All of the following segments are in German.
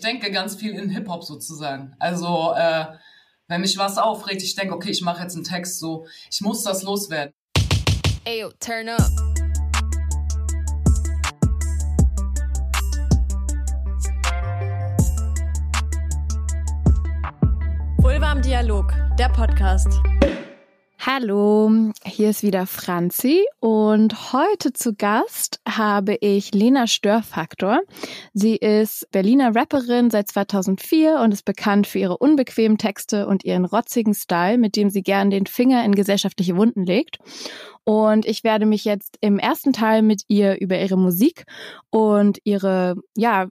Ich denke ganz viel in Hip-Hop sozusagen. Also, äh, wenn mich was aufregt, ich denke, okay, ich mache jetzt einen Text so, ich muss das loswerden. Ayo, turn up. Vulva Dialog, der Podcast. Hallo, hier ist wieder Franzi und heute zu Gast habe ich Lena Störfaktor. Sie ist Berliner Rapperin seit 2004 und ist bekannt für ihre unbequemen Texte und ihren rotzigen Style, mit dem sie gern den Finger in gesellschaftliche Wunden legt. Und ich werde mich jetzt im ersten Teil mit ihr über ihre Musik und ihre, ja,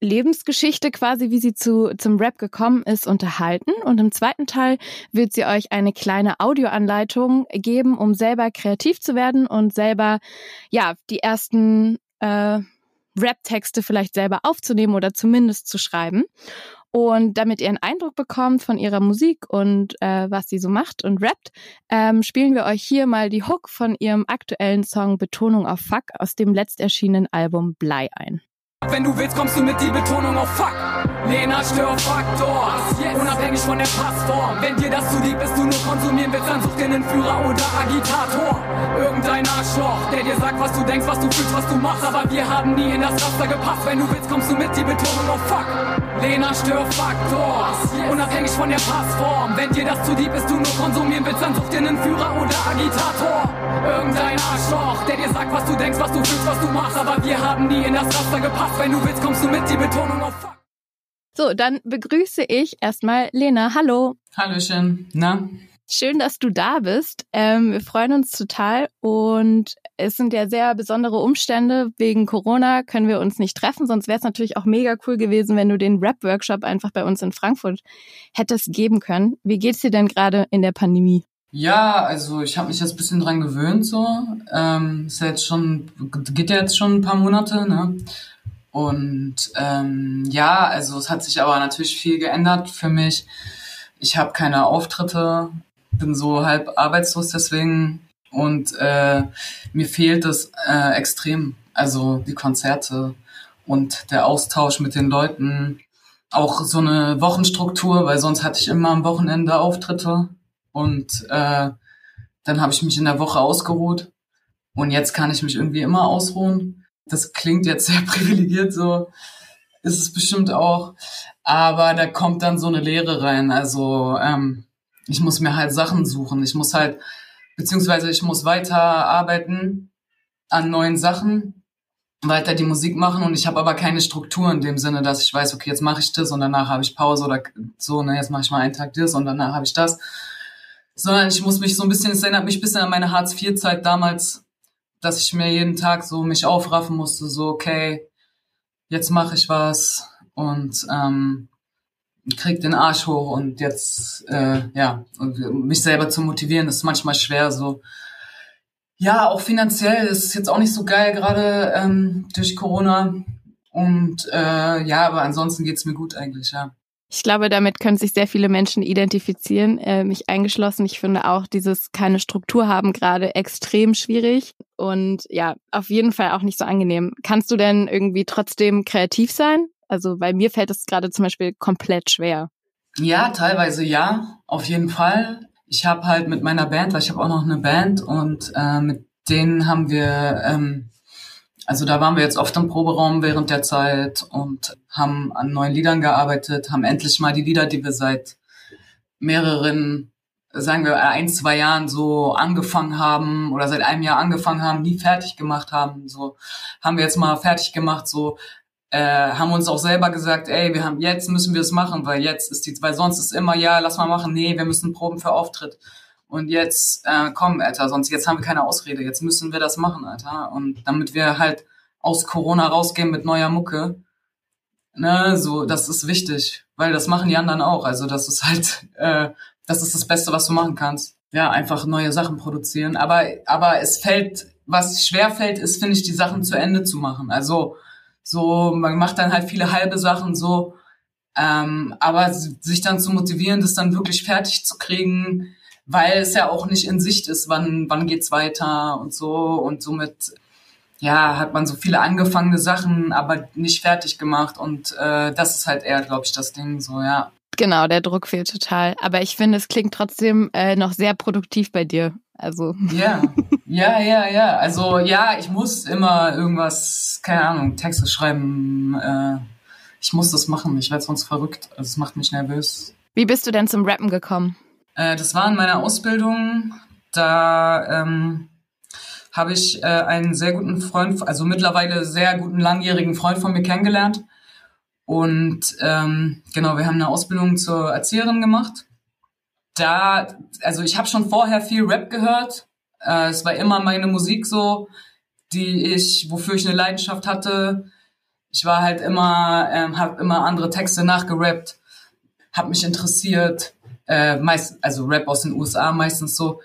Lebensgeschichte quasi, wie sie zu, zum Rap gekommen ist, unterhalten. Und im zweiten Teil wird sie euch eine kleine Audioanleitung geben, um selber kreativ zu werden und selber, ja, die ersten äh, Rap-Texte vielleicht selber aufzunehmen oder zumindest zu schreiben. Und damit ihr einen Eindruck bekommt von ihrer Musik und äh, was sie so macht und rappt, ähm, spielen wir euch hier mal die Hook von ihrem aktuellen Song Betonung auf Fuck aus dem letzt erschienenen Album Blei ein. Wenn du willst, kommst du mit die Betonung auf Fuck. Lena Störfaktor, unabhängig von der Passform. Wenn dir das zu lieb ist, du nur konsumieren willst, dann such dir einen Führer oder Agitator. Irgendein Arschloch, der dir sagt, was du denkst, was du fühlst, was du machst. Aber wir haben nie in das Raster gepasst. Wenn du willst, kommst du mit die Betonung auf Fuck. Lena Störfaktor, unabhängig von der Passform. Wenn dir das zu lieb ist, du nur konsumieren willst, dann such dir einen Führer oder Agitator. Irgendein Arschloch, der dir sagt, was du denkst, was du fühlst, was du machst. Aber wir haben nie in das Raster gepasst. Wenn du willst, kommst du mit, die Betonung auf Fuck. So, dann begrüße ich erstmal Lena. Hallo. Hallöchen. Na? Schön, dass du da bist. Ähm, wir freuen uns total und es sind ja sehr besondere Umstände. Wegen Corona können wir uns nicht treffen, sonst wäre es natürlich auch mega cool gewesen, wenn du den Rap-Workshop einfach bei uns in Frankfurt hättest geben können. Wie geht's dir denn gerade in der Pandemie? Ja, also ich habe mich jetzt ein bisschen dran gewöhnt so. Ähm, ist ja jetzt schon, geht ja jetzt schon ein paar Monate, ne? Und ähm, ja, also es hat sich aber natürlich viel geändert für mich. Ich habe keine Auftritte, bin so halb arbeitslos deswegen und äh, mir fehlt es äh, extrem. Also die Konzerte und der Austausch mit den Leuten, auch so eine Wochenstruktur, weil sonst hatte ich immer am Wochenende Auftritte und äh, dann habe ich mich in der Woche ausgeruht und jetzt kann ich mich irgendwie immer ausruhen das klingt jetzt sehr privilegiert, so ist es bestimmt auch. Aber da kommt dann so eine Lehre rein. Also ähm, ich muss mir halt Sachen suchen. Ich muss halt, beziehungsweise ich muss weiter arbeiten an neuen Sachen, weiter die Musik machen und ich habe aber keine Struktur in dem Sinne, dass ich weiß, okay, jetzt mache ich das und danach habe ich Pause oder so, ne, jetzt mache ich mal einen Tag das und danach habe ich das. Sondern ich muss mich so ein bisschen, es erinnert mich ein bisschen an meine Hartz-IV-Zeit damals, dass ich mir jeden Tag so mich aufraffen musste, so okay, jetzt mache ich was und ähm, krieg den Arsch hoch und jetzt äh, ja und mich selber zu motivieren ist manchmal schwer so. Ja auch finanziell ist es jetzt auch nicht so geil gerade ähm, durch Corona und äh, ja aber ansonsten geht's mir gut eigentlich ja ich glaube, damit können sich sehr viele Menschen identifizieren, äh, mich eingeschlossen. Ich finde auch dieses keine Struktur haben gerade extrem schwierig und ja, auf jeden Fall auch nicht so angenehm. Kannst du denn irgendwie trotzdem kreativ sein? Also bei mir fällt es gerade zum Beispiel komplett schwer. Ja, teilweise ja, auf jeden Fall. Ich habe halt mit meiner Band, weil ich habe auch noch eine Band und äh, mit denen haben wir ähm, also da waren wir jetzt oft im Proberaum während der Zeit und haben an neuen Liedern gearbeitet, haben endlich mal die Lieder, die wir seit mehreren, sagen wir ein, zwei Jahren so angefangen haben oder seit einem Jahr angefangen haben, nie fertig gemacht haben. So haben wir jetzt mal fertig gemacht, so äh, haben uns auch selber gesagt, ey, wir haben jetzt müssen wir es machen, weil jetzt ist die, weil sonst ist immer ja, lass mal machen, nee, wir müssen proben für Auftritt. Und jetzt, äh, komm, Alter, sonst jetzt haben wir keine Ausrede. Jetzt müssen wir das machen, Alter. Und damit wir halt aus Corona rausgehen mit neuer Mucke, ne, so, das ist wichtig, weil das machen die anderen auch. Also das ist halt, äh, das ist das Beste, was du machen kannst. Ja, einfach neue Sachen produzieren. Aber, aber es fällt, was schwer fällt, ist, finde ich, die Sachen zu Ende zu machen. Also so, man macht dann halt viele halbe Sachen so, ähm, aber sich dann zu motivieren, das dann wirklich fertig zu kriegen, weil es ja auch nicht in Sicht ist, wann, wann geht's weiter und so und somit ja, hat man so viele angefangene Sachen, aber nicht fertig gemacht. Und äh, das ist halt eher, glaube ich, das Ding so, ja. Genau, der Druck fehlt total. Aber ich finde, es klingt trotzdem äh, noch sehr produktiv bei dir. Also. Ja, ja, ja, ja. Also ja, ich muss immer irgendwas, keine Ahnung, Texte schreiben. Äh, ich muss das machen. Ich werde sonst verrückt. Also es macht mich nervös. Wie bist du denn zum Rappen gekommen? Äh, das war in meiner Ausbildung. Da ähm, habe ich äh, einen sehr guten Freund, also mittlerweile sehr guten langjährigen Freund von mir kennengelernt. Und ähm, genau, wir haben eine Ausbildung zur Erzieherin gemacht. Da, also ich habe schon vorher viel Rap gehört. Äh, es war immer meine Musik so, die ich, wofür ich eine Leidenschaft hatte. Ich war halt immer, ähm, habe immer andere Texte nachgerappt, habe mich interessiert, äh, meist, also Rap aus den USA meistens so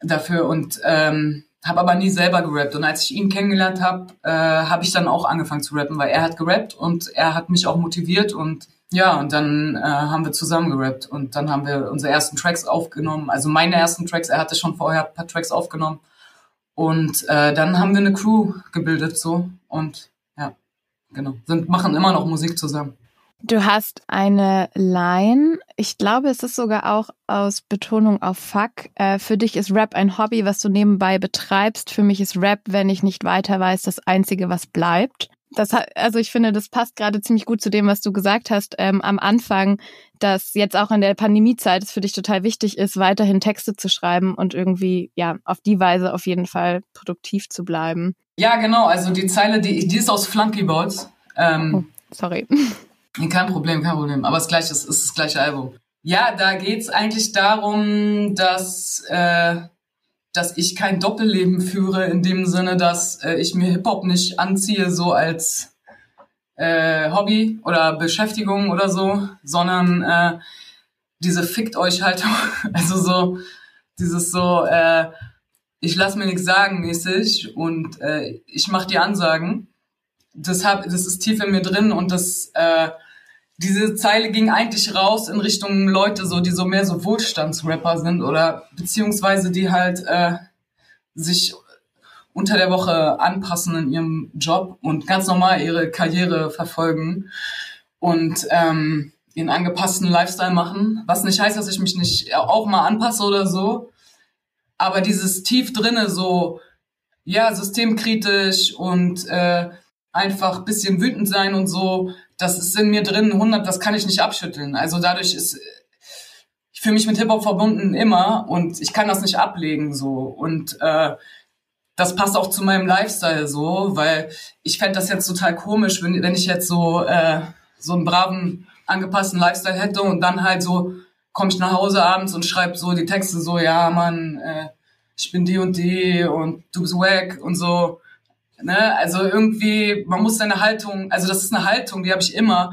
dafür und ähm, habe aber nie selber gerappt. Und als ich ihn kennengelernt habe, äh, habe ich dann auch angefangen zu rappen, weil er hat gerappt und er hat mich auch motiviert und ja, und dann äh, haben wir zusammen gerappt und dann haben wir unsere ersten Tracks aufgenommen, also meine ersten Tracks, er hatte schon vorher ein paar Tracks aufgenommen und äh, dann haben wir eine Crew gebildet so und ja, genau, sind machen immer noch Musik zusammen. Du hast eine Line, ich glaube, es ist sogar auch aus Betonung auf Fuck. Äh, für dich ist Rap ein Hobby, was du nebenbei betreibst. Für mich ist Rap, wenn ich nicht weiter weiß, das Einzige, was bleibt. Das hat, also ich finde, das passt gerade ziemlich gut zu dem, was du gesagt hast ähm, am Anfang, dass jetzt auch in der Pandemiezeit es für dich total wichtig ist, weiterhin Texte zu schreiben und irgendwie ja auf die Weise auf jeden Fall produktiv zu bleiben. Ja, genau. Also die Zeile, die, die ist aus Flunky Balls. Ähm, oh, sorry. Kein Problem, kein Problem. Aber es ist, gleich, es ist das gleiche Album. Ja, da geht's eigentlich darum, dass, äh, dass ich kein Doppelleben führe, in dem Sinne, dass äh, ich mir Hip-Hop nicht anziehe, so als äh, Hobby oder Beschäftigung oder so, sondern äh, diese Fickt euch halt, also so, dieses so, äh, ich lass mir nichts sagen mäßig und äh, ich mach die Ansagen das, hab, das ist tief in mir drin und das, äh, diese Zeile ging eigentlich raus in Richtung Leute, so die so mehr so Wohlstandsrapper sind oder beziehungsweise die halt äh, sich unter der Woche anpassen in ihrem Job und ganz normal ihre Karriere verfolgen und ähm, ihren angepassten Lifestyle machen. Was nicht heißt, dass ich mich nicht auch mal anpasse oder so. Aber dieses tief drinne so, ja, systemkritisch und äh, einfach bisschen wütend sein und so, das ist in mir drin 100, das kann ich nicht abschütteln. Also dadurch ist, ich fühle mich mit Hip-Hop verbunden immer und ich kann das nicht ablegen so. Und äh, das passt auch zu meinem Lifestyle so, weil ich fände das jetzt total komisch, wenn, wenn ich jetzt so, äh, so einen braven, angepassten Lifestyle hätte und dann halt so komme ich nach Hause abends und schreibe so die Texte so, ja, Mann, äh, ich bin die und die und du bist wack und so. Ne? Also irgendwie, man muss seine Haltung, also das ist eine Haltung, die habe ich immer,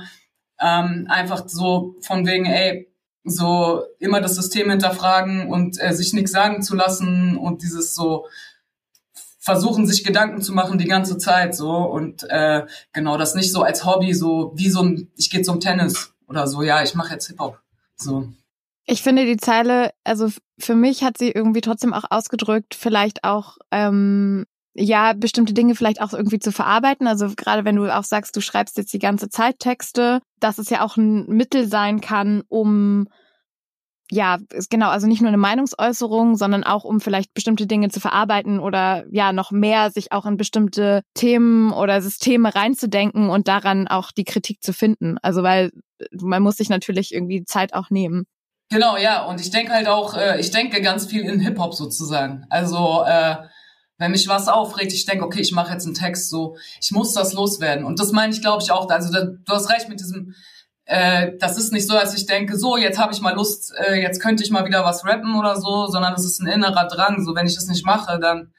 ähm, einfach so von wegen, ey, so immer das System hinterfragen und äh, sich nichts sagen zu lassen und dieses so versuchen, sich Gedanken zu machen die ganze Zeit so und äh, genau das nicht so als Hobby, so wie so ein, ich gehe zum Tennis oder so, ja, ich mache jetzt Hip-Hop. So. Ich finde die Zeile, also für mich hat sie irgendwie trotzdem auch ausgedrückt, vielleicht auch ähm, ja, bestimmte Dinge vielleicht auch irgendwie zu verarbeiten. Also gerade wenn du auch sagst, du schreibst jetzt die ganze Zeit Texte, dass es ja auch ein Mittel sein kann, um ja, genau, also nicht nur eine Meinungsäußerung, sondern auch um vielleicht bestimmte Dinge zu verarbeiten oder ja, noch mehr sich auch in bestimmte Themen oder Systeme reinzudenken und daran auch die Kritik zu finden. Also weil man muss sich natürlich irgendwie Zeit auch nehmen. Genau, ja, und ich denke halt auch, äh, ich denke ganz viel in Hip-Hop sozusagen. Also äh, wenn mich was aufregt, ich denke, okay, ich mache jetzt einen Text so, ich muss das loswerden. Und das meine ich, glaube ich, auch. Also da, du hast recht mit diesem, äh, das ist nicht so, dass ich denke, so, jetzt habe ich mal Lust, äh, jetzt könnte ich mal wieder was rappen oder so, sondern es ist ein innerer Drang. So, wenn ich das nicht mache, dann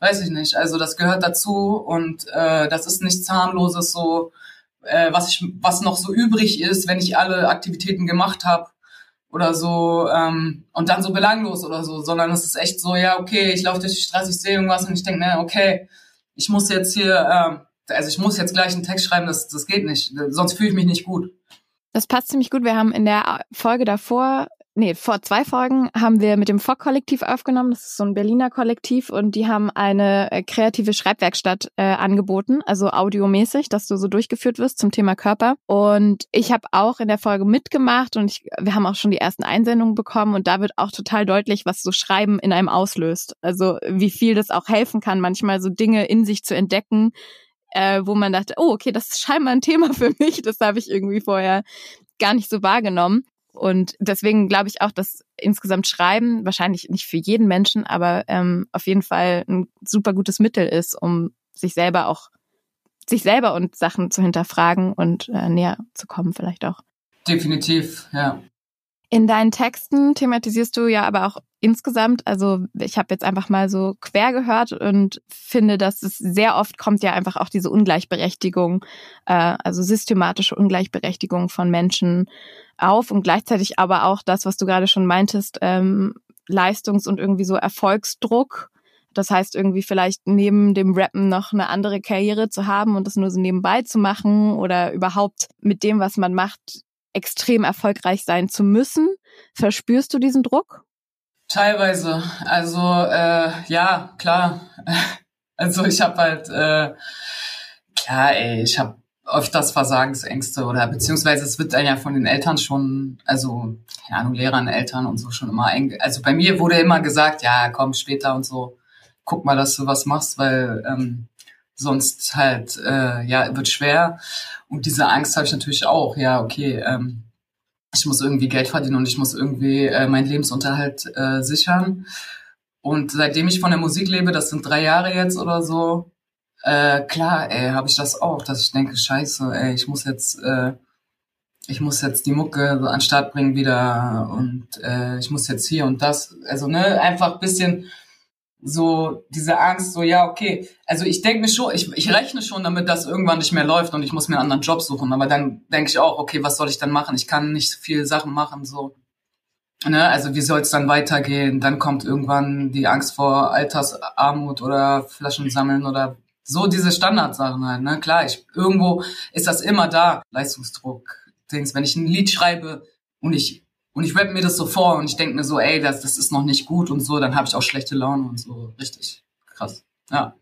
weiß ich nicht. Also das gehört dazu und äh, das ist nichts harmloses so, äh, was ich, was noch so übrig ist, wenn ich alle Aktivitäten gemacht habe oder so ähm, und dann so belanglos oder so, sondern es ist echt so, ja, okay, ich laufe durch die Straße, ich sehe irgendwas und ich denke, ne, okay, ich muss jetzt hier, äh, also ich muss jetzt gleich einen Text schreiben, das, das geht nicht, sonst fühle ich mich nicht gut. Das passt ziemlich gut. Wir haben in der Folge davor nee, vor zwei Folgen haben wir mit dem Fock-Kollektiv aufgenommen. Das ist so ein Berliner Kollektiv und die haben eine äh, kreative Schreibwerkstatt äh, angeboten, also audiomäßig, dass du so durchgeführt wirst zum Thema Körper. Und ich habe auch in der Folge mitgemacht und ich, wir haben auch schon die ersten Einsendungen bekommen und da wird auch total deutlich, was so Schreiben in einem auslöst. Also wie viel das auch helfen kann, manchmal so Dinge in sich zu entdecken, äh, wo man dachte, oh, okay, das ist scheinbar ein Thema für mich. Das habe ich irgendwie vorher gar nicht so wahrgenommen. Und deswegen glaube ich auch, dass insgesamt Schreiben wahrscheinlich nicht für jeden Menschen, aber ähm, auf jeden Fall ein super gutes Mittel ist, um sich selber auch, sich selber und Sachen zu hinterfragen und äh, näher zu kommen vielleicht auch. Definitiv, ja. In deinen Texten thematisierst du ja aber auch insgesamt, also ich habe jetzt einfach mal so quer gehört und finde, dass es sehr oft kommt ja einfach auch diese Ungleichberechtigung, äh, also systematische Ungleichberechtigung von Menschen auf und gleichzeitig aber auch das, was du gerade schon meintest, ähm, Leistungs- und irgendwie so Erfolgsdruck. Das heißt, irgendwie vielleicht neben dem Rappen noch eine andere Karriere zu haben und das nur so nebenbei zu machen oder überhaupt mit dem, was man macht, extrem erfolgreich sein zu müssen. Verspürst du diesen Druck? Teilweise. Also äh, ja, klar. Also ich habe halt äh, klar, ey, ich habe öfters Versagensängste oder beziehungsweise es wird dann ja von den Eltern schon, also keine Ahnung, Lehrern, Eltern und so schon immer. Also bei mir wurde immer gesagt, ja, komm später und so, guck mal, dass du was machst, weil ähm, sonst halt äh, ja wird schwer. Und diese Angst habe ich natürlich auch. Ja, okay, ähm, ich muss irgendwie Geld verdienen und ich muss irgendwie äh, meinen Lebensunterhalt äh, sichern. Und seitdem ich von der Musik lebe, das sind drei Jahre jetzt oder so, äh, klar, ey, habe ich das auch, dass ich denke, scheiße, ey, ich muss jetzt, äh, ich muss jetzt die Mucke so an den Start bringen wieder und äh, ich muss jetzt hier und das. Also, ne, einfach bisschen so diese Angst, so ja, okay. Also ich denke mir schon, ich, ich rechne schon damit, dass irgendwann nicht mehr läuft und ich muss mir einen anderen Job suchen. Aber dann denke ich auch, okay, was soll ich dann machen? Ich kann nicht viele Sachen machen, so. Ne? Also wie soll es dann weitergehen? Dann kommt irgendwann die Angst vor Altersarmut oder Flaschen sammeln oder so diese Standardsachen halt. Ne? Klar, ich, irgendwo ist das immer da. Leistungsdruck, Dings. Wenn ich ein Lied schreibe und ich und ich rappe mir das so vor und ich denke mir so, ey, das, das ist noch nicht gut und so, dann habe ich auch schlechte Laune und so. Richtig krass. Ja.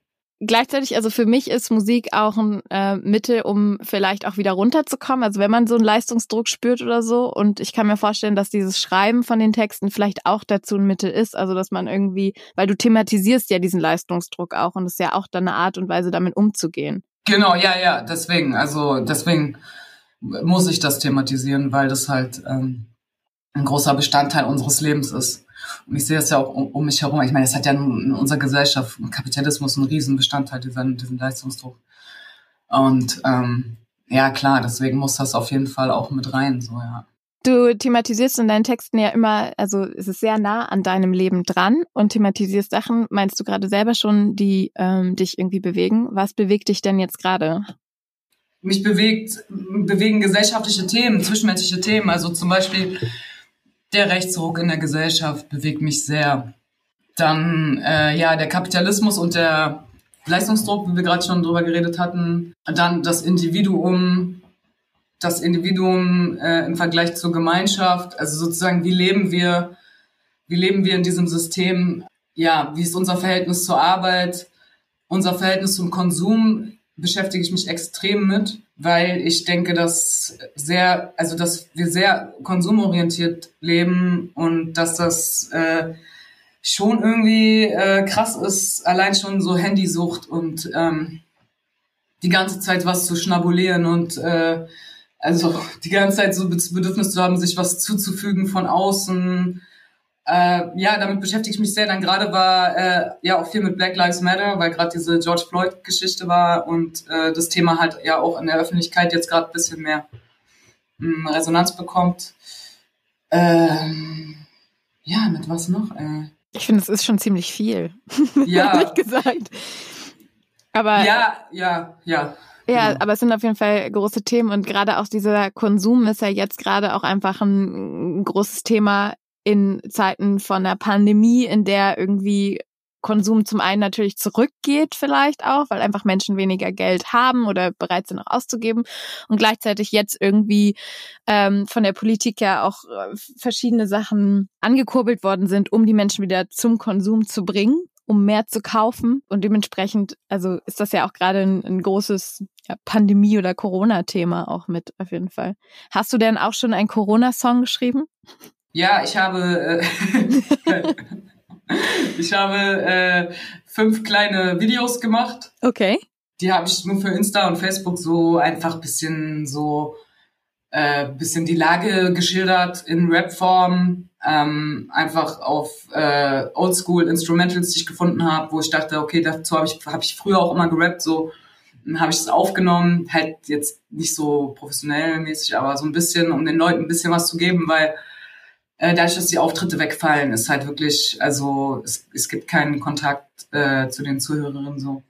Gleichzeitig, also für mich ist Musik auch ein äh, Mittel, um vielleicht auch wieder runterzukommen. Also wenn man so einen Leistungsdruck spürt oder so. Und ich kann mir vorstellen, dass dieses Schreiben von den Texten vielleicht auch dazu ein Mittel ist. Also dass man irgendwie, weil du thematisierst ja diesen Leistungsdruck auch und es ist ja auch dann eine Art und Weise, damit umzugehen. Genau, ja, ja, deswegen. Also deswegen muss ich das thematisieren, weil das halt ähm, ein großer Bestandteil unseres Lebens ist. Und ich sehe das ja auch um, um mich herum. Ich meine, es hat ja in unserer Gesellschaft, Kapitalismus, einen riesen Bestandteil, diesen, diesen Leistungsdruck. Und ähm, ja, klar, deswegen muss das auf jeden Fall auch mit rein, so ja. Du thematisierst in deinen Texten ja immer, also es ist sehr nah an deinem Leben dran und thematisierst Sachen, meinst du gerade selber schon, die ähm, dich irgendwie bewegen. Was bewegt dich denn jetzt gerade? Mich bewegt, bewegen gesellschaftliche Themen, zwischenmenschliche Themen. Also zum Beispiel der Rechtsruck in der Gesellschaft bewegt mich sehr. Dann äh, ja der Kapitalismus und der Leistungsdruck, wie wir gerade schon drüber geredet hatten. Dann das Individuum, das Individuum äh, im Vergleich zur Gemeinschaft. Also sozusagen, wie leben wir, wie leben wir in diesem System? Ja, wie ist unser Verhältnis zur Arbeit? Unser Verhältnis zum Konsum beschäftige ich mich extrem mit weil ich denke, dass sehr, also dass wir sehr konsumorientiert leben und dass das äh, schon irgendwie äh, krass ist, allein schon so Handysucht und ähm, die ganze Zeit was zu schnabulieren und äh, also die ganze Zeit so das Bedürfnis zu haben, sich was zuzufügen von außen äh, ja, damit beschäftige ich mich sehr. Dann gerade war äh, ja auch viel mit Black Lives Matter, weil gerade diese George Floyd-Geschichte war und äh, das Thema halt ja auch in der Öffentlichkeit jetzt gerade ein bisschen mehr mh, hm, Resonanz bekommt. Ähm, ja, mit was noch? Äh, ich finde, es ist schon ziemlich viel. Ja. Ehrlich gesagt. Aber. Ja, ja, ja. Ja, genau. aber es sind auf jeden Fall große Themen und gerade auch dieser Konsum ist ja jetzt gerade auch einfach ein großes Thema in Zeiten von der Pandemie, in der irgendwie Konsum zum einen natürlich zurückgeht vielleicht auch, weil einfach Menschen weniger Geld haben oder bereit sind auch auszugeben und gleichzeitig jetzt irgendwie ähm, von der Politik ja auch äh, verschiedene Sachen angekurbelt worden sind, um die Menschen wieder zum Konsum zu bringen um mehr zu kaufen. Und dementsprechend, also ist das ja auch gerade ein, ein großes ja, Pandemie- oder Corona-Thema auch mit, auf jeden Fall. Hast du denn auch schon einen Corona-Song geschrieben? Ja, ich habe, äh, ich habe äh, fünf kleine Videos gemacht. Okay. Die habe ich nur für Insta und Facebook so einfach bisschen so äh, bisschen die Lage geschildert in Rap-Form, ähm, einfach auf äh, Oldschool Instrumentals, die ich gefunden habe, wo ich dachte, okay, dazu habe ich, hab ich früher auch immer gerappt, so habe ich es aufgenommen, halt jetzt nicht so professionell mäßig, aber so ein bisschen, um den Leuten ein bisschen was zu geben, weil äh, dadurch, dass die Auftritte wegfallen, ist halt wirklich, also es, es gibt keinen Kontakt äh, zu den Zuhörerinnen so.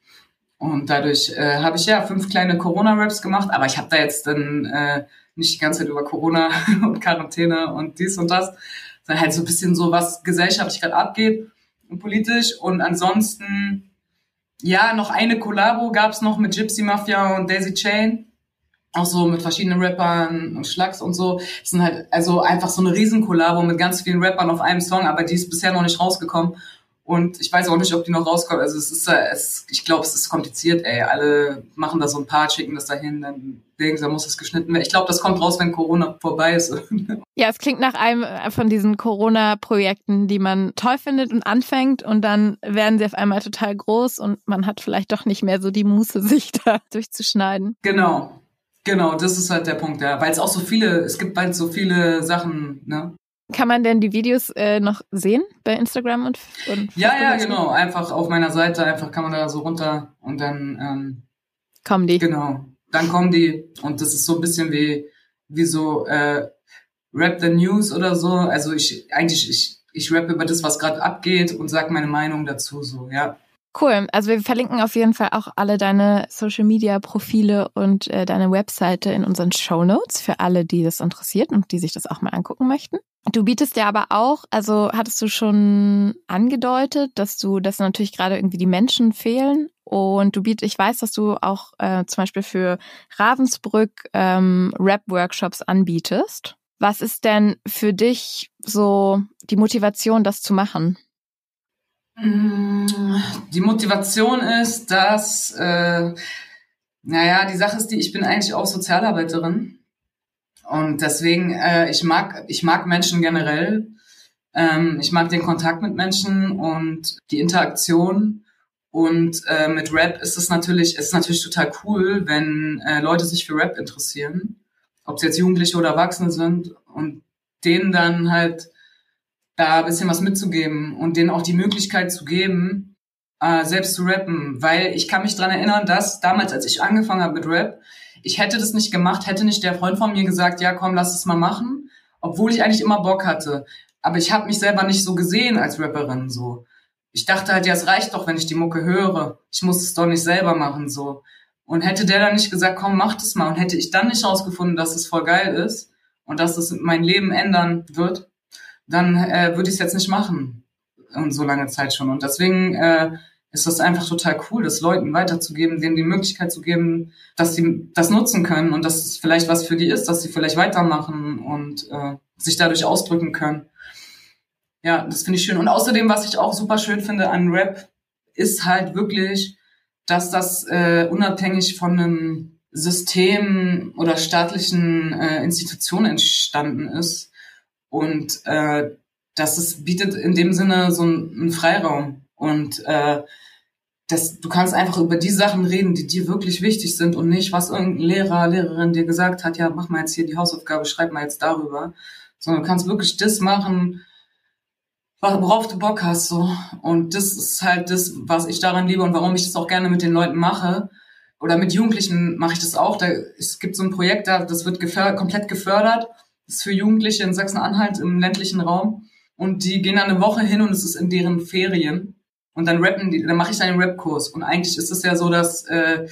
Und dadurch äh, habe ich ja fünf kleine Corona-Raps gemacht, aber ich habe da jetzt dann äh, nicht die ganze Zeit über Corona und Quarantäne und dies und das, sondern halt so ein bisschen so, was gesellschaftlich gerade abgeht und politisch. Und ansonsten, ja, noch eine Kollabo gab es noch mit Gypsy Mafia und Daisy Chain. Auch so mit verschiedenen Rappern und Schlags und so. Das sind halt also einfach so eine Riesenkollabo mit ganz vielen Rappern auf einem Song, aber die ist bisher noch nicht rausgekommen. Und ich weiß auch nicht, ob die noch rauskommt. Also es ist, es, ich glaube, es ist kompliziert, ey. Alle machen da so ein paar, schicken das dahin, dann denken sie, da muss es geschnitten werden. Ich glaube, das kommt raus, wenn Corona vorbei ist. Ja, es klingt nach einem von diesen Corona-Projekten, die man toll findet und anfängt und dann werden sie auf einmal total groß und man hat vielleicht doch nicht mehr so die Muße, sich da durchzuschneiden. Genau. Genau, das ist halt der Punkt, ja. Weil es auch so viele, es gibt bald so viele Sachen, ne? Kann man denn die Videos äh, noch sehen bei Instagram und, und Ja, ja, genau. Einfach auf meiner Seite, einfach kann man da so runter und dann ähm, kommen die. Genau. Dann kommen die und das ist so ein bisschen wie, wie so äh, Rap the News oder so. Also ich eigentlich, ich, ich rap über das, was gerade abgeht und sag meine Meinung dazu, so, ja. Cool. Also wir verlinken auf jeden Fall auch alle deine Social Media Profile und äh, deine Webseite in unseren Show Notes für alle, die das interessiert und die sich das auch mal angucken möchten. Du bietest ja aber auch, also hattest du schon angedeutet, dass du, dass natürlich gerade irgendwie die Menschen fehlen und du bietest, ich weiß, dass du auch äh, zum Beispiel für Ravensbrück ähm, Rap-Workshops anbietest. Was ist denn für dich so die Motivation, das zu machen? Die Motivation ist, dass, äh, naja, die Sache ist die, ich bin eigentlich auch Sozialarbeiterin. Und deswegen, äh, ich mag, ich mag Menschen generell. Ähm, ich mag den Kontakt mit Menschen und die Interaktion. Und äh, mit Rap ist es natürlich, ist natürlich total cool, wenn äh, Leute sich für Rap interessieren, ob sie jetzt Jugendliche oder Erwachsene sind und denen dann halt da ein bisschen was mitzugeben und denen auch die Möglichkeit zu geben, äh, selbst zu rappen. Weil ich kann mich dran erinnern, dass damals, als ich angefangen habe mit Rap, ich hätte das nicht gemacht, hätte nicht der Freund von mir gesagt, ja komm, lass es mal machen, obwohl ich eigentlich immer Bock hatte. Aber ich habe mich selber nicht so gesehen als Rapperin so. Ich dachte halt, ja, es reicht doch, wenn ich die Mucke höre. Ich muss es doch nicht selber machen so. Und hätte der dann nicht gesagt, komm, mach das mal, und hätte ich dann nicht rausgefunden, dass es voll geil ist und dass es mein Leben ändern wird, dann äh, würde ich es jetzt nicht machen. Und so lange Zeit schon. Und deswegen äh, ist das einfach total cool, das Leuten weiterzugeben, denen die Möglichkeit zu geben, dass sie das nutzen können und dass es vielleicht was für die ist, dass sie vielleicht weitermachen und äh, sich dadurch ausdrücken können. Ja, das finde ich schön. Und außerdem, was ich auch super schön finde an Rap, ist halt wirklich, dass das äh, unabhängig von einem System oder staatlichen äh, Institutionen entstanden ist. Und äh, dass es bietet in dem Sinne so einen Freiraum. Und äh, das, du kannst einfach über die Sachen reden, die dir wirklich wichtig sind und nicht, was irgendein Lehrer, Lehrerin dir gesagt hat, ja, mach mal jetzt hier die Hausaufgabe, schreib mal jetzt darüber. Sondern du kannst wirklich das machen, worauf du Bock hast. so Und das ist halt das, was ich daran liebe und warum ich das auch gerne mit den Leuten mache. Oder mit Jugendlichen mache ich das auch. Da, es gibt so ein Projekt, da, das wird gefördert, komplett gefördert. Das ist für Jugendliche in Sachsen-Anhalt im ländlichen Raum. Und die gehen dann eine Woche hin und es ist in deren Ferien. Und dann rappen die, dann mache ich einen Rapkurs. Und eigentlich ist es ja so, dass äh,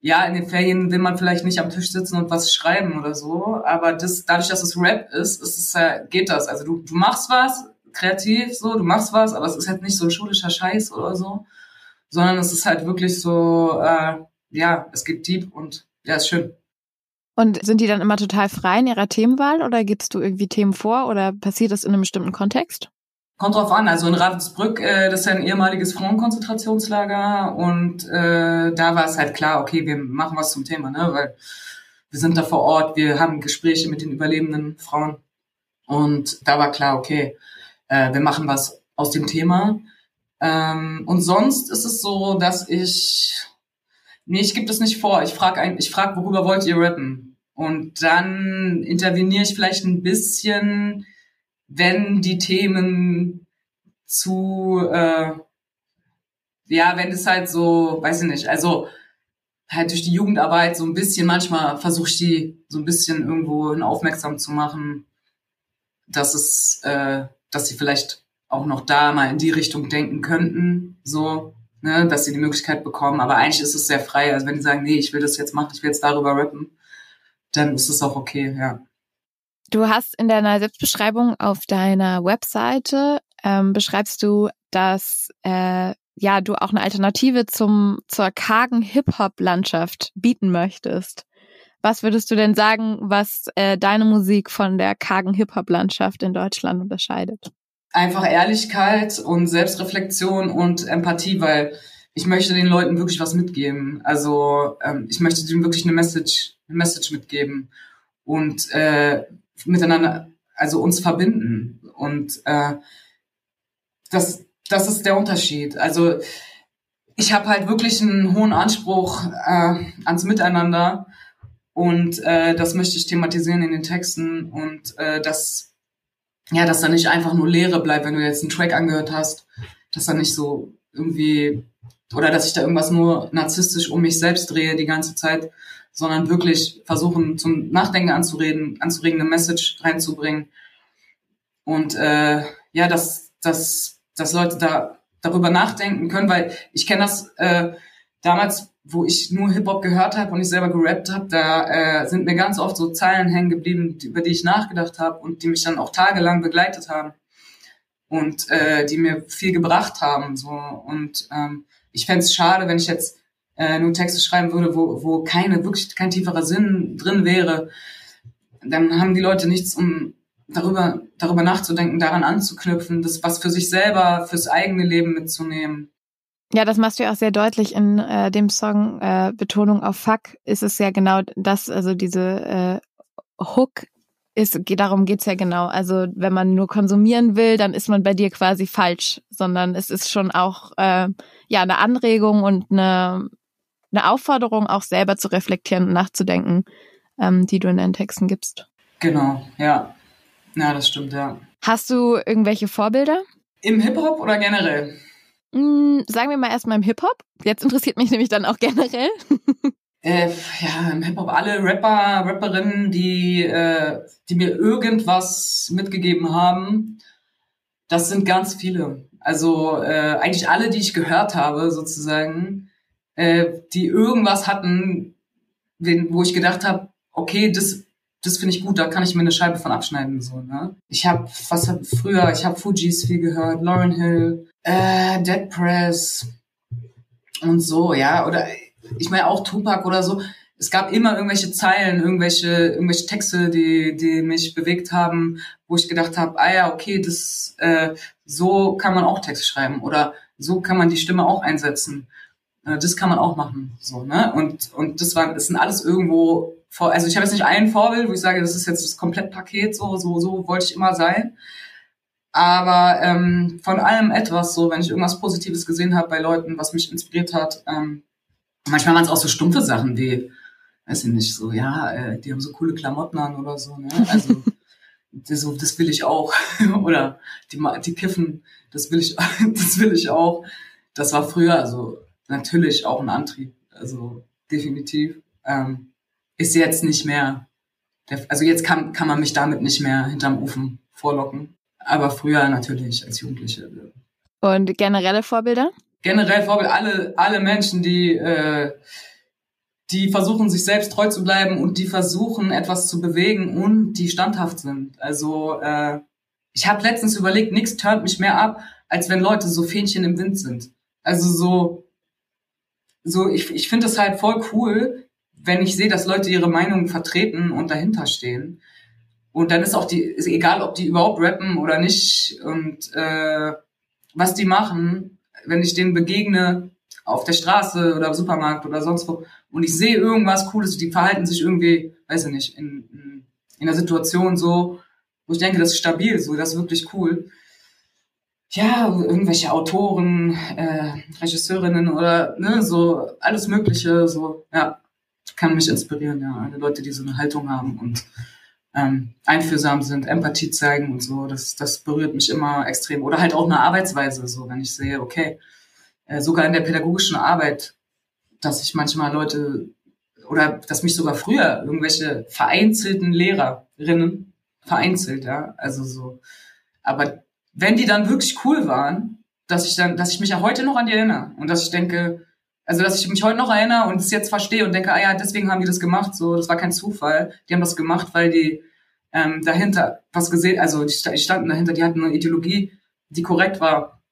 ja, in den Ferien will man vielleicht nicht am Tisch sitzen und was schreiben oder so. Aber das, dadurch, dass es Rap ist, ist es, äh, geht das. Also du, du machst was, kreativ, so, du machst was, aber es ist halt nicht so ein schulischer Scheiß oder so, sondern es ist halt wirklich so, äh, ja, es geht deep und ja, ist schön. Und sind die dann immer total frei in ihrer Themenwahl oder gibst du irgendwie Themen vor oder passiert das in einem bestimmten Kontext? Kommt drauf an. Also in Ravensbrück, äh, das ist ja ein ehemaliges Frauenkonzentrationslager und äh, da war es halt klar, okay, wir machen was zum Thema, ne? weil wir sind da vor Ort, wir haben Gespräche mit den überlebenden Frauen und da war klar, okay, äh, wir machen was aus dem Thema. Ähm, und sonst ist es so, dass ich, nee, ich gebe das nicht vor. Ich frage, ich frag, worüber wollt ihr rappen? Und dann interveniere ich vielleicht ein bisschen wenn die Themen zu, äh, ja, wenn es halt so, weiß ich nicht, also halt durch die Jugendarbeit so ein bisschen, manchmal versuche ich die so ein bisschen irgendwo aufmerksam zu machen, dass es, äh, dass sie vielleicht auch noch da mal in die Richtung denken könnten, so, ne, dass sie die Möglichkeit bekommen. Aber eigentlich ist es sehr frei. Also wenn die sagen, nee, ich will das jetzt machen, ich will jetzt darüber rappen, dann ist es auch okay, ja. Du hast in deiner Selbstbeschreibung auf deiner Webseite ähm, beschreibst du, dass äh, ja du auch eine Alternative zum zur kargen Hip-Hop-Landschaft bieten möchtest. Was würdest du denn sagen, was äh, deine Musik von der kargen Hip-Hop-Landschaft in Deutschland unterscheidet? Einfach Ehrlichkeit und Selbstreflexion und Empathie, weil ich möchte den Leuten wirklich was mitgeben. Also ähm, ich möchte denen wirklich eine Message, eine Message mitgeben. Und äh, miteinander, also uns verbinden. Und äh, das, das ist der Unterschied. Also ich habe halt wirklich einen hohen Anspruch äh, ans Miteinander und äh, das möchte ich thematisieren in den Texten und äh, dass ja, dass da nicht einfach nur Leere bleibt, wenn du jetzt einen Track angehört hast, dass da nicht so irgendwie oder dass ich da irgendwas nur narzisstisch um mich selbst drehe die ganze Zeit, sondern wirklich versuchen, zum Nachdenken anzureden, anzuregen, eine Message reinzubringen. Und äh, ja, dass, dass, dass Leute da darüber nachdenken können, weil ich kenne das äh, damals, wo ich nur Hip-Hop gehört habe und ich selber gerappt habe, da äh, sind mir ganz oft so Zeilen hängen geblieben, über die ich nachgedacht habe und die mich dann auch tagelang begleitet haben und äh, die mir viel gebracht haben. So. Und ähm, ich fände es schade, wenn ich jetzt äh, nur Texte schreiben würde, wo, wo keine, wirklich kein tieferer Sinn drin wäre, dann haben die Leute nichts, um darüber, darüber nachzudenken, daran anzuknüpfen, das was für sich selber, fürs eigene Leben mitzunehmen. Ja, das machst du ja auch sehr deutlich in äh, dem Song äh, Betonung auf Fuck ist es ja genau das, also diese äh, Hook ist, darum geht's ja genau. Also wenn man nur konsumieren will, dann ist man bei dir quasi falsch, sondern es ist schon auch äh, ja eine Anregung und eine eine Aufforderung, auch selber zu reflektieren und nachzudenken, ähm, die du in deinen Texten gibst. Genau, ja. Ja, das stimmt, ja. Hast du irgendwelche Vorbilder? Im Hip-Hop oder generell? Mm, sagen wir mal erstmal im Hip-Hop. Jetzt interessiert mich nämlich dann auch generell. äh, ja, im Hip-Hop alle Rapper, Rapperinnen, die, äh, die mir irgendwas mitgegeben haben. Das sind ganz viele. Also äh, eigentlich alle, die ich gehört habe, sozusagen äh, die irgendwas hatten, wo ich gedacht habe, okay, das, das finde ich gut, da kann ich mir eine Scheibe von abschneiden. So, ne? Ich habe, was hab früher, ich habe Fujis viel gehört, Lauren Hill, äh, Dead Press und so, ja. Oder ich meine auch Tupac oder so. Es gab immer irgendwelche Zeilen, irgendwelche, irgendwelche Texte, die, die mich bewegt haben, wo ich gedacht habe, ah ja, okay, das äh, so kann man auch Texte schreiben oder so kann man die Stimme auch einsetzen. Äh, das kann man auch machen. So, ne? Und, und das war, das sind alles irgendwo also ich habe jetzt nicht ein Vorbild, wo ich sage, das ist jetzt das Komplettpaket, so, so, so wollte ich immer sein. Aber ähm, von allem etwas, so, wenn ich irgendwas Positives gesehen habe bei Leuten, was mich inspiriert hat, ähm, manchmal waren es auch so stumpfe Sachen wie, weiß ich nicht, so, ja, äh, die haben so coole Klamotten an oder so, ne? Also so, das will ich auch. oder die, die kiffen, das will ich, das will ich auch. Das war früher, also natürlich auch ein Antrieb. Also definitiv. Ähm, ist jetzt nicht mehr, der, also jetzt kann, kann man mich damit nicht mehr hinterm Ofen vorlocken. Aber früher natürlich als Jugendliche. Und generelle Vorbilder? Generell Vorbilder, alle, alle Menschen, die, äh, die versuchen, sich selbst treu zu bleiben und die versuchen, etwas zu bewegen und die standhaft sind. Also äh, ich habe letztens überlegt, nichts turnt mich mehr ab, als wenn Leute so Fähnchen im Wind sind. Also so, so ich, ich finde es halt voll cool, wenn ich sehe, dass Leute ihre Meinung vertreten und dahinter stehen. Und dann ist auch die, ist egal, ob die überhaupt rappen oder nicht und äh, was die machen, wenn ich denen begegne auf der Straße oder im Supermarkt oder sonst wo und ich sehe irgendwas Cooles, die verhalten sich irgendwie, weiß ich nicht, in, in, in der Situation so, wo ich denke, das ist stabil, so, das ist wirklich cool. Ja, irgendwelche Autoren, äh, Regisseurinnen oder ne, so alles Mögliche, so, ja, kann mich inspirieren, ja. Alle Leute, die so eine Haltung haben und ähm, einfühlsam sind, Empathie zeigen und so, das, das berührt mich immer extrem. Oder halt auch eine Arbeitsweise, so, wenn ich sehe, okay, äh, sogar in der pädagogischen Arbeit, dass ich manchmal Leute oder dass mich sogar früher irgendwelche vereinzelten Lehrerinnen vereinzelt, ja, also so. Aber wenn die dann wirklich cool waren, dass ich dann, dass ich mich ja heute noch an die erinnere und dass ich denke, also dass ich mich heute noch erinnere und es jetzt verstehe und denke, ah ja, deswegen haben die das gemacht, so, das war kein Zufall. Die haben das gemacht, weil die ähm, dahinter was gesehen, also die, standen dahinter, die hatten eine Ideologie, die korrekt war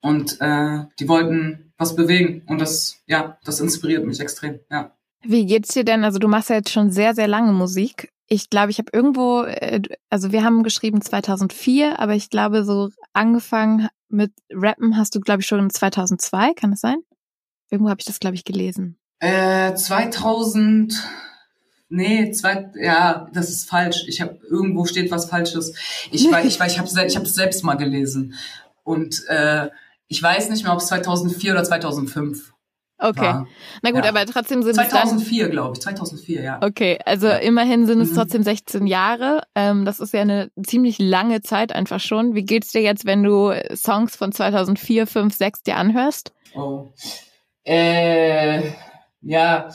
und äh, die wollten was bewegen und das, ja, das inspiriert mich extrem, ja. Wie geht's dir denn? Also du machst ja jetzt schon sehr, sehr lange Musik. Ich glaube, ich habe irgendwo, äh, also wir haben geschrieben 2004, aber ich glaube, so angefangen mit Rappen hast du, glaube ich, schon 2002, kann das sein? Irgendwo habe ich das, glaube ich, gelesen. Äh, 2000, nee, zwei, ja, das ist falsch. Ich habe irgendwo steht was Falsches. Ich weiß, ich weiß, ich habe ich habe es selbst mal gelesen und äh, ich weiß nicht mehr, ob es 2004 oder 2005 Okay. War. Na gut, ja. aber trotzdem sind 2004, glaube ich. 2004, ja. Okay, also immerhin sind es mhm. trotzdem 16 Jahre. Ähm, das ist ja eine ziemlich lange Zeit einfach schon. Wie geht's dir jetzt, wenn du Songs von 2004, 5, 6 dir anhörst? Oh. Äh, ja,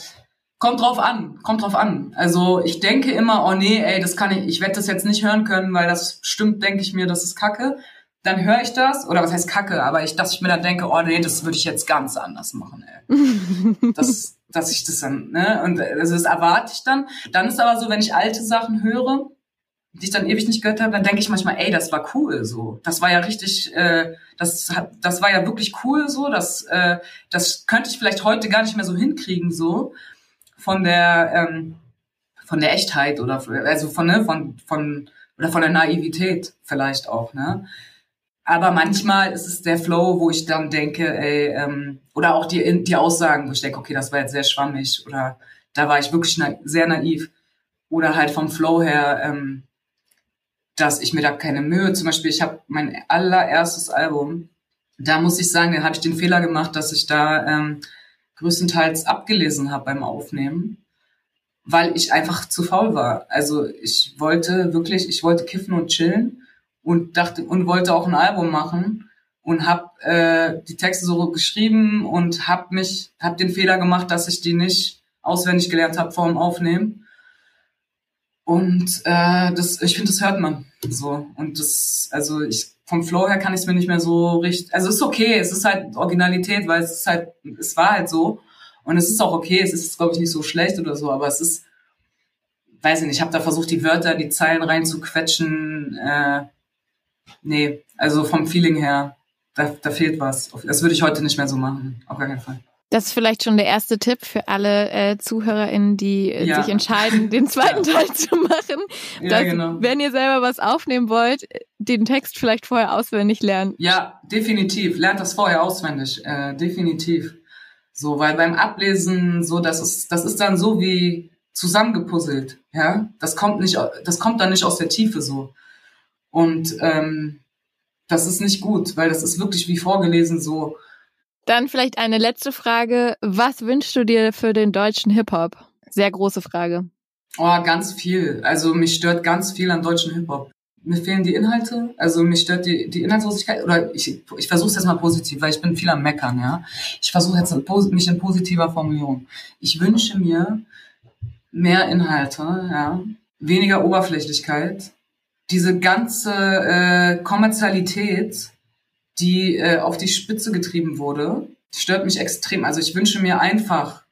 kommt drauf an, kommt drauf an. Also ich denke immer, oh nee, ey, das kann ich, ich werde das jetzt nicht hören können, weil das stimmt, denke ich mir, das ist Kacke dann höre ich das, oder was heißt Kacke, aber ich, dass ich mir dann denke, oh nee, das würde ich jetzt ganz anders machen, ey. das, dass ich das dann, ne, und also das erwarte ich dann. Dann ist aber so, wenn ich alte Sachen höre, die ich dann ewig nicht gehört habe, dann denke ich manchmal, ey, das war cool so. Das war ja richtig, äh, das, das war ja wirklich cool so. Das, äh, das könnte ich vielleicht heute gar nicht mehr so hinkriegen so von der ähm, von der Echtheit oder also von ne, von von oder von der Naivität vielleicht auch ne. Aber manchmal ist es der Flow, wo ich dann denke, ey, ähm, oder auch die, die Aussagen, wo ich denke, okay, das war jetzt sehr schwammig oder da war ich wirklich na sehr naiv. Oder halt vom Flow her, ähm, dass ich mir da keine Mühe, zum Beispiel, ich habe mein allererstes Album, da muss ich sagen, da habe ich den Fehler gemacht, dass ich da ähm, größtenteils abgelesen habe beim Aufnehmen, weil ich einfach zu faul war. Also ich wollte wirklich, ich wollte kiffen und chillen und dachte und wollte auch ein Album machen und habe äh, die Texte so geschrieben und habe mich habe den Fehler gemacht, dass ich die nicht auswendig gelernt habe vor dem Aufnehmen. Und äh, das, ich finde, das hört man so. Und das, also ich vom Flow her kann ich es mir nicht mehr so richtig. Also es ist okay, es ist halt Originalität, weil es ist halt, es war halt so. Und es ist auch okay, es ist, glaube ich, nicht so schlecht oder so, aber es ist, weiß ich nicht, ich habe da versucht, die Wörter, die Zeilen reinzuquetschen. Äh, nee, also vom Feeling her, da, da fehlt was. Das würde ich heute nicht mehr so machen, auf gar keinen Fall. Das ist vielleicht schon der erste Tipp für alle äh, ZuhörerInnen, die äh, ja. sich entscheiden, den zweiten ja. Teil zu machen. Dass, ja, genau. Wenn ihr selber was aufnehmen wollt, den Text vielleicht vorher auswendig lernen. Ja, definitiv. Lernt das vorher auswendig. Äh, definitiv. So, weil beim Ablesen, so, das ist, das ist dann so wie zusammengepuzzelt. Ja, das kommt nicht, das kommt dann nicht aus der Tiefe so. Und ähm, das ist nicht gut, weil das ist wirklich wie vorgelesen so. Dann vielleicht eine letzte Frage. Was wünschst du dir für den deutschen Hip-Hop? Sehr große Frage. Oh, ganz viel. Also mich stört ganz viel am deutschen Hip-Hop. Mir fehlen die Inhalte, also mich stört die, die Inhaltslosigkeit, oder ich, ich versuche es jetzt mal positiv, weil ich bin viel am Meckern, ja. Ich versuche jetzt mich in positiver Formulierung. Ich wünsche mir mehr Inhalte, ja, weniger Oberflächlichkeit, diese ganze äh, Kommerzialität, die äh, auf die Spitze getrieben wurde, stört mich extrem. Also ich wünsche mir einfach,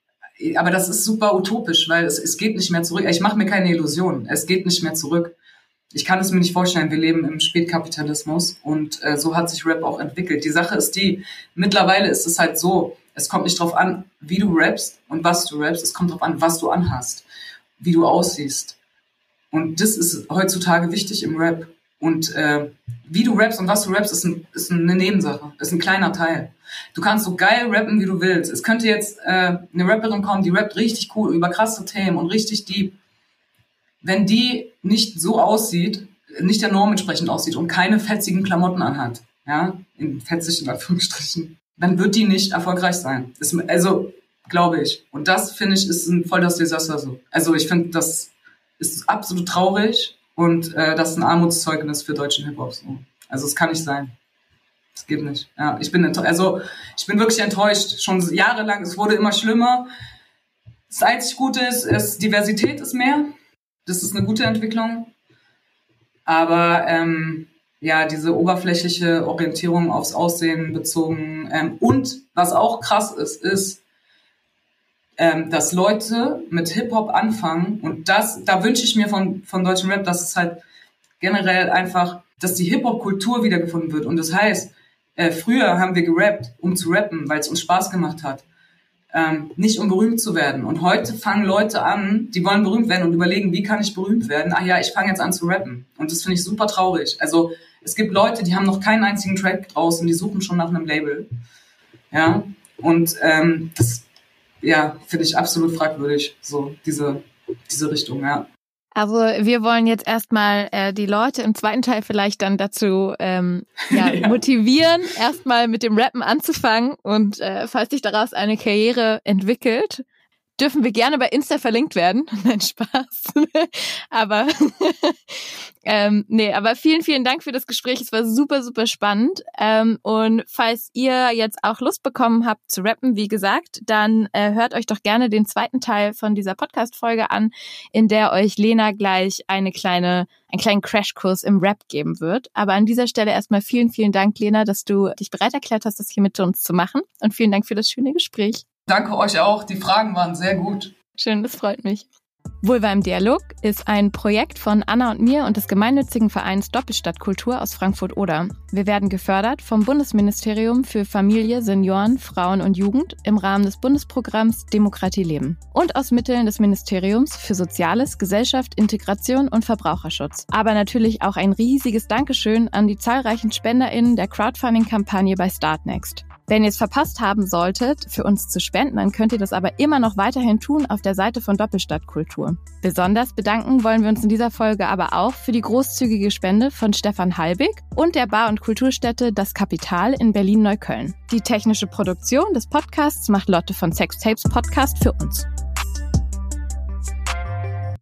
aber das ist super utopisch, weil es, es geht nicht mehr zurück. Ich mache mir keine Illusionen. Es geht nicht mehr zurück. Ich kann es mir nicht vorstellen, wir leben im Spätkapitalismus und äh, so hat sich Rap auch entwickelt. Die Sache ist die, mittlerweile ist es halt so, es kommt nicht drauf an, wie du rappst und was du rappst, es kommt drauf an, was du anhast, wie du aussiehst. Und das ist heutzutage wichtig im Rap. Und äh, wie du rappst und was du rappst, ist, ein, ist eine Nebensache, ist ein kleiner Teil. Du kannst so geil rappen, wie du willst. Es könnte jetzt äh, eine Rapperin kommen, die rappt richtig cool über krasse Themen und richtig deep wenn die nicht so aussieht, nicht der Norm entsprechend aussieht und keine fetzigen Klamotten anhat, ja, in fetzig in Anführungsstrichen, dann wird die nicht erfolgreich sein. Das, also, glaube ich. Und das, finde ich, ist ein voll das Desaster so. Also, ich finde, das ist absolut traurig und äh, das ist ein Armutszeugnis für deutschen Hip-Hop. So. Also, es kann nicht sein. Das geht nicht. Ja, ich bin also ich bin wirklich enttäuscht. Schon jahrelang, es wurde immer schlimmer. Das einzig Gute ist, ist Diversität ist mehr. Das ist eine gute Entwicklung. Aber ähm, ja, diese oberflächliche Orientierung aufs Aussehen bezogen. Ähm, und was auch krass ist, ist, ähm, dass Leute mit Hip-Hop anfangen. Und das, da wünsche ich mir von, von deutschem Rap, dass es halt generell einfach, dass die Hip-Hop-Kultur wiedergefunden wird. Und das heißt, äh, früher haben wir gerappt, um zu rappen, weil es uns Spaß gemacht hat ähm, nicht um berühmt zu werden. Und heute fangen Leute an, die wollen berühmt werden und überlegen, wie kann ich berühmt werden? Ach ja, ich fange jetzt an zu rappen. Und das finde ich super traurig. Also es gibt Leute, die haben noch keinen einzigen Track draußen, die suchen schon nach einem Label. Ja, und ähm, das ja, finde ich absolut fragwürdig, so diese, diese Richtung, ja. Also wir wollen jetzt erstmal äh, die Leute im zweiten Teil vielleicht dann dazu ähm, ja, ja. motivieren, erstmal mit dem Rappen anzufangen und äh, falls sich daraus eine Karriere entwickelt, dürfen wir gerne bei Insta verlinkt werden. Nein, Spaß. aber ähm, nee, aber vielen, vielen Dank für das Gespräch. Es war super, super spannend. Ähm, und falls ihr jetzt auch Lust bekommen habt zu rappen, wie gesagt, dann äh, hört euch doch gerne den zweiten Teil von dieser Podcast-Folge an, in der euch Lena gleich eine kleine, einen kleinen Crashkurs im Rap geben wird. Aber an dieser Stelle erstmal vielen, vielen Dank, Lena, dass du dich bereit erklärt hast, das hier mit uns zu machen. Und vielen Dank für das schöne Gespräch. Danke euch auch. Die Fragen waren sehr gut. Schön, das freut mich. Vulva im Dialog ist ein Projekt von Anna und mir und des gemeinnützigen Vereins Doppelstadtkultur aus Frankfurt-Oder. Wir werden gefördert vom Bundesministerium für Familie, Senioren, Frauen und Jugend im Rahmen des Bundesprogramms Demokratie leben und aus Mitteln des Ministeriums für Soziales, Gesellschaft, Integration und Verbraucherschutz. Aber natürlich auch ein riesiges Dankeschön an die zahlreichen SpenderInnen der Crowdfunding-Kampagne bei Startnext. Wenn ihr es verpasst haben solltet, für uns zu spenden, dann könnt ihr das aber immer noch weiterhin tun auf der Seite von Doppelstadtkultur. Besonders bedanken wollen wir uns in dieser Folge aber auch für die großzügige Spende von Stefan Halbig und der Bar- und Kulturstätte Das Kapital in Berlin-Neukölln. Die technische Produktion des Podcasts macht Lotte von Sex Tapes Podcast für uns.